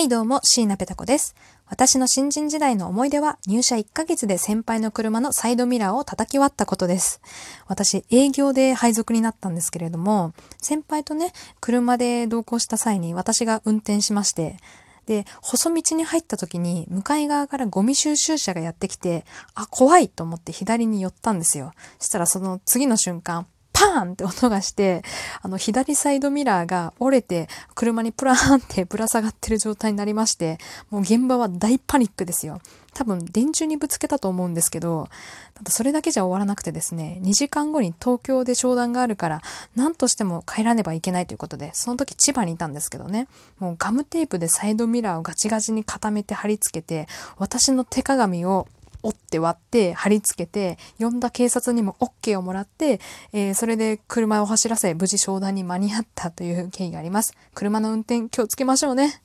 はいどうも、椎名ペタ子です。私の新人時代の思い出は入社1ヶ月で先輩の車のサイドミラーを叩き割ったことです。私、営業で配属になったんですけれども、先輩とね、車で同行した際に私が運転しまして、で、細道に入った時に向かい側からゴミ収集車がやってきて、あ、怖いと思って左に寄ったんですよ。そしたらその次の瞬間、パーンって音がして、あの、左サイドミラーが折れて、車にプラーンってぶら下がってる状態になりまして、もう現場は大パニックですよ。多分、電柱にぶつけたと思うんですけど、ただそれだけじゃ終わらなくてですね、2時間後に東京で商談があるから、何としても帰らねばいけないということで、その時千葉にいたんですけどね、もうガムテープでサイドミラーをガチガチに固めて貼り付けて、私の手鏡を折って割って貼り付けて呼んだ警察にも OK をもらって、えーそれで車を走らせ無事商談に間に合ったという経緯があります。車の運転気をつけましょうね。